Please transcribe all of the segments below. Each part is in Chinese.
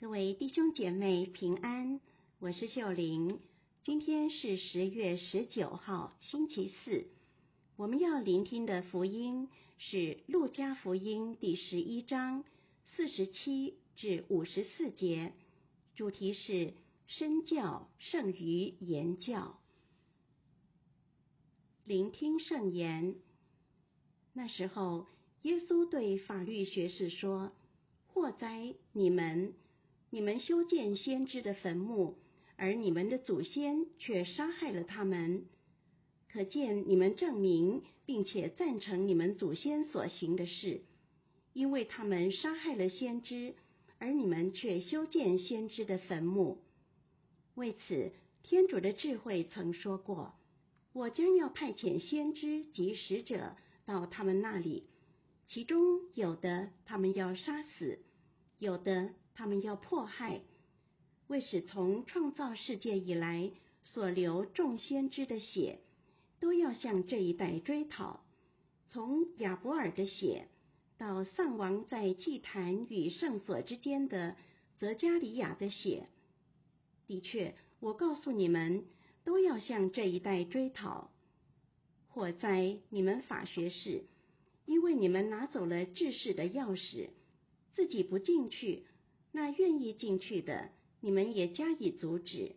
各位弟兄姐妹平安，我是秀玲。今天是十月十九号，星期四。我们要聆听的福音是《路加福音》第十一章四十七至五十四节，主题是“身教胜于言教”。聆听圣言。那时候，耶稣对法律学士说：“祸哉，你们！”你们修建先知的坟墓，而你们的祖先却杀害了他们。可见你们证明并且赞成你们祖先所行的事，因为他们杀害了先知，而你们却修建先知的坟墓。为此，天主的智慧曾说过：“我将要派遣先知及使者到他们那里，其中有的他们要杀死，有的。”他们要迫害，为使从创造世界以来所流众先知的血，都要向这一代追讨。从亚伯尔的血，到丧亡在祭坛与圣所之间的泽加里亚的血，的确，我告诉你们，都要向这一代追讨。火灾，你们法学士，因为你们拿走了治世的钥匙，自己不进去。那愿意进去的，你们也加以阻止。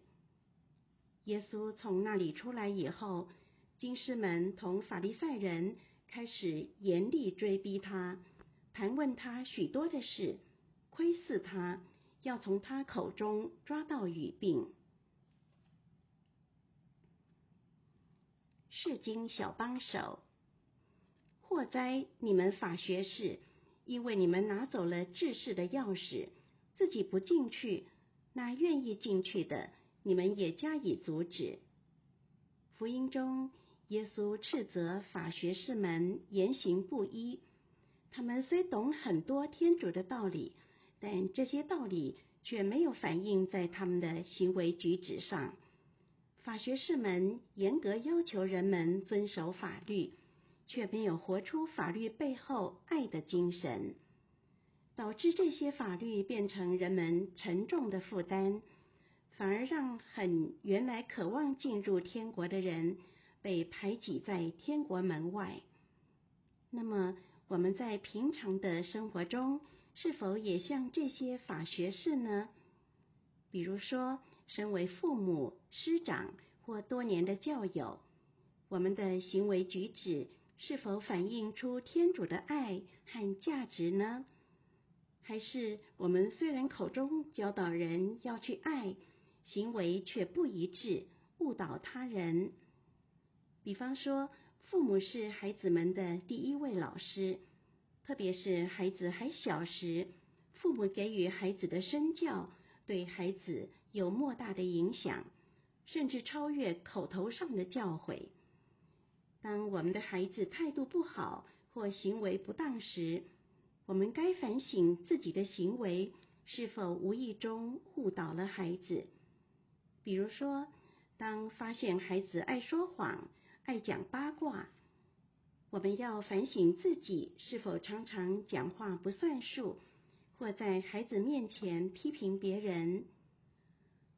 耶稣从那里出来以后，经师们同法利赛人开始严厉追逼他，盘问他许多的事，窥伺他，要从他口中抓到语病。释经小帮手，祸哉，你们法学士，因为你们拿走了治世的钥匙。自己不进去，那愿意进去的，你们也加以阻止。福音中，耶稣斥责法学士们言行不一。他们虽懂很多天主的道理，但这些道理却没有反映在他们的行为举止上。法学士们严格要求人们遵守法律，却没有活出法律背后爱的精神。导致这些法律变成人们沉重的负担，反而让很原来渴望进入天国的人被排挤在天国门外。那么，我们在平常的生活中，是否也像这些法学士呢？比如说，身为父母、师长或多年的教友，我们的行为举止是否反映出天主的爱和价值呢？还是我们虽然口中教导人要去爱，行为却不一致，误导他人。比方说，父母是孩子们的第一位老师，特别是孩子还小时，父母给予孩子的身教，对孩子有莫大的影响，甚至超越口头上的教诲。当我们的孩子态度不好或行为不当时，我们该反省自己的行为是否无意中误导了孩子。比如说，当发现孩子爱说谎、爱讲八卦，我们要反省自己是否常常讲话不算数，或在孩子面前批评别人。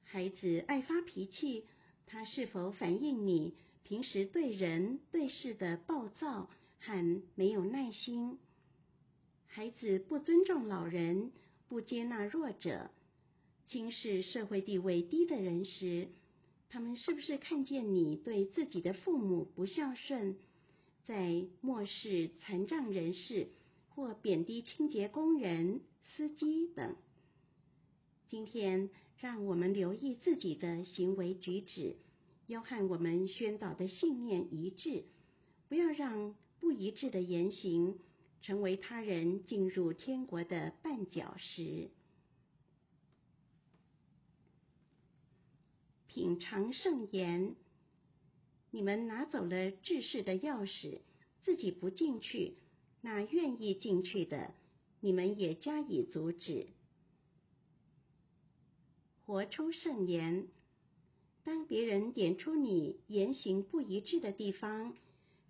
孩子爱发脾气，他是否反映你平时对人对事的暴躁和没有耐心？孩子不尊重老人，不接纳弱者，轻视社会地位低的人时，他们是不是看见你对自己的父母不孝顺，在漠视残障人士或贬低清洁工人、司机等？今天，让我们留意自己的行为举止，要和我们宣导的信念一致，不要让不一致的言行。成为他人进入天国的绊脚石。品尝圣言，你们拿走了治世的钥匙，自己不进去，那愿意进去的，你们也加以阻止。活出圣言，当别人点出你言行不一致的地方，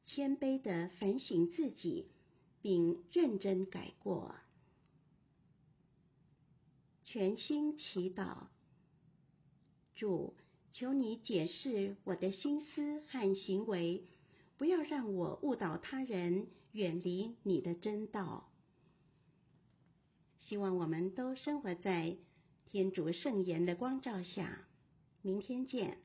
谦卑的反省自己。并认真改过。全心祈祷。主，求你解释我的心思和行为，不要让我误导他人，远离你的真道。希望我们都生活在天主圣言的光照下。明天见。